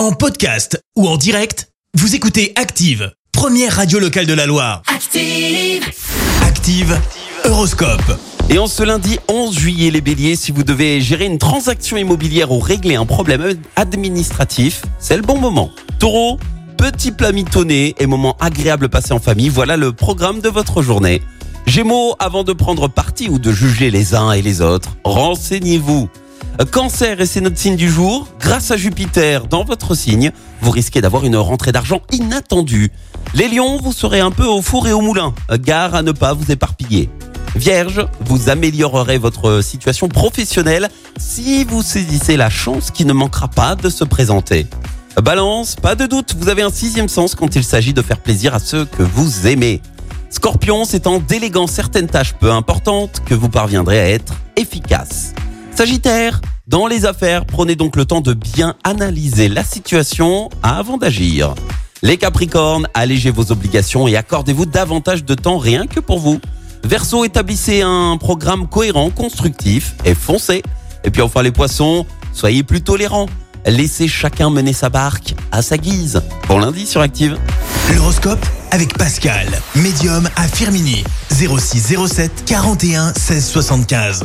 En podcast ou en direct, vous écoutez Active, première radio locale de la Loire. Active. Active, Horoscope. Et en ce lundi 11 juillet, les béliers, si vous devez gérer une transaction immobilière ou régler un problème administratif, c'est le bon moment. Taureau, petit plat mitonné et moment agréable passé en famille, voilà le programme de votre journée. Gémeaux, avant de prendre parti ou de juger les uns et les autres, renseignez-vous. Cancer, et c'est notre signe du jour, grâce à Jupiter dans votre signe, vous risquez d'avoir une rentrée d'argent inattendue. Les lions, vous serez un peu au four et au moulin, gare à ne pas vous éparpiller. Vierge, vous améliorerez votre situation professionnelle si vous saisissez la chance qui ne manquera pas de se présenter. Balance, pas de doute, vous avez un sixième sens quand il s'agit de faire plaisir à ceux que vous aimez. Scorpion, c'est en déléguant certaines tâches peu importantes que vous parviendrez à être efficace. Sagittaire, dans les affaires, prenez donc le temps de bien analyser la situation avant d'agir. Les Capricornes, allégez vos obligations et accordez-vous davantage de temps rien que pour vous. Verseau, établissez un programme cohérent, constructif et foncez. Et puis enfin les poissons, soyez plus tolérants. Laissez chacun mener sa barque à sa guise. Bon lundi sur Active. L'horoscope avec Pascal, médium à Firmini. 0607 41 16 75.